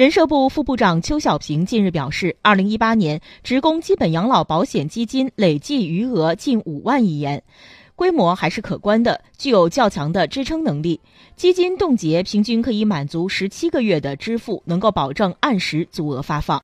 人社部副部长邱小平近日表示二零一八年职工基本养老保险基金累计余额近五万亿元规模还是可观的具有较强的支撑能力。基金冻结平均可以满足十七个月的支付能够保证按时足额发放。